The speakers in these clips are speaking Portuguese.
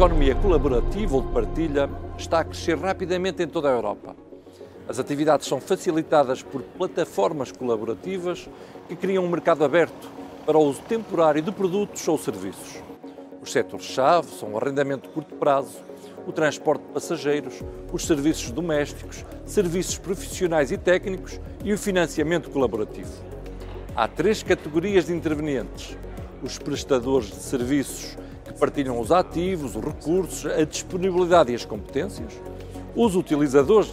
economia colaborativa ou de partilha está a crescer rapidamente em toda a Europa. As atividades são facilitadas por plataformas colaborativas que criam um mercado aberto para o uso temporário de produtos ou serviços. Os setores-chave são o arrendamento de curto prazo, o transporte de passageiros, os serviços domésticos, serviços profissionais e técnicos e o financiamento colaborativo. Há três categorias de intervenientes: os prestadores de serviços que partilham os ativos, os recursos, a disponibilidade e as competências, os utilizadores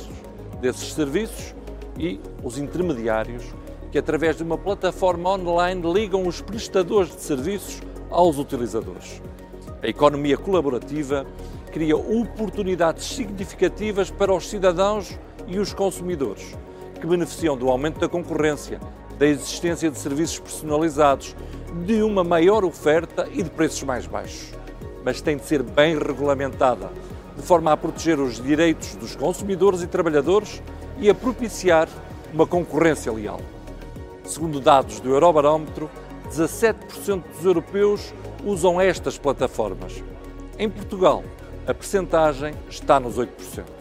desses serviços e os intermediários que, através de uma plataforma online, ligam os prestadores de serviços aos utilizadores. A economia colaborativa cria oportunidades significativas para os cidadãos e os consumidores, que beneficiam do aumento da concorrência, da existência de serviços personalizados, de uma maior oferta e de preços mais baixos. Mas tem de ser bem regulamentada, de forma a proteger os direitos dos consumidores e trabalhadores e a propiciar uma concorrência leal. Segundo dados do Eurobarómetro, 17% dos europeus usam estas plataformas. Em Portugal, a percentagem está nos 8%.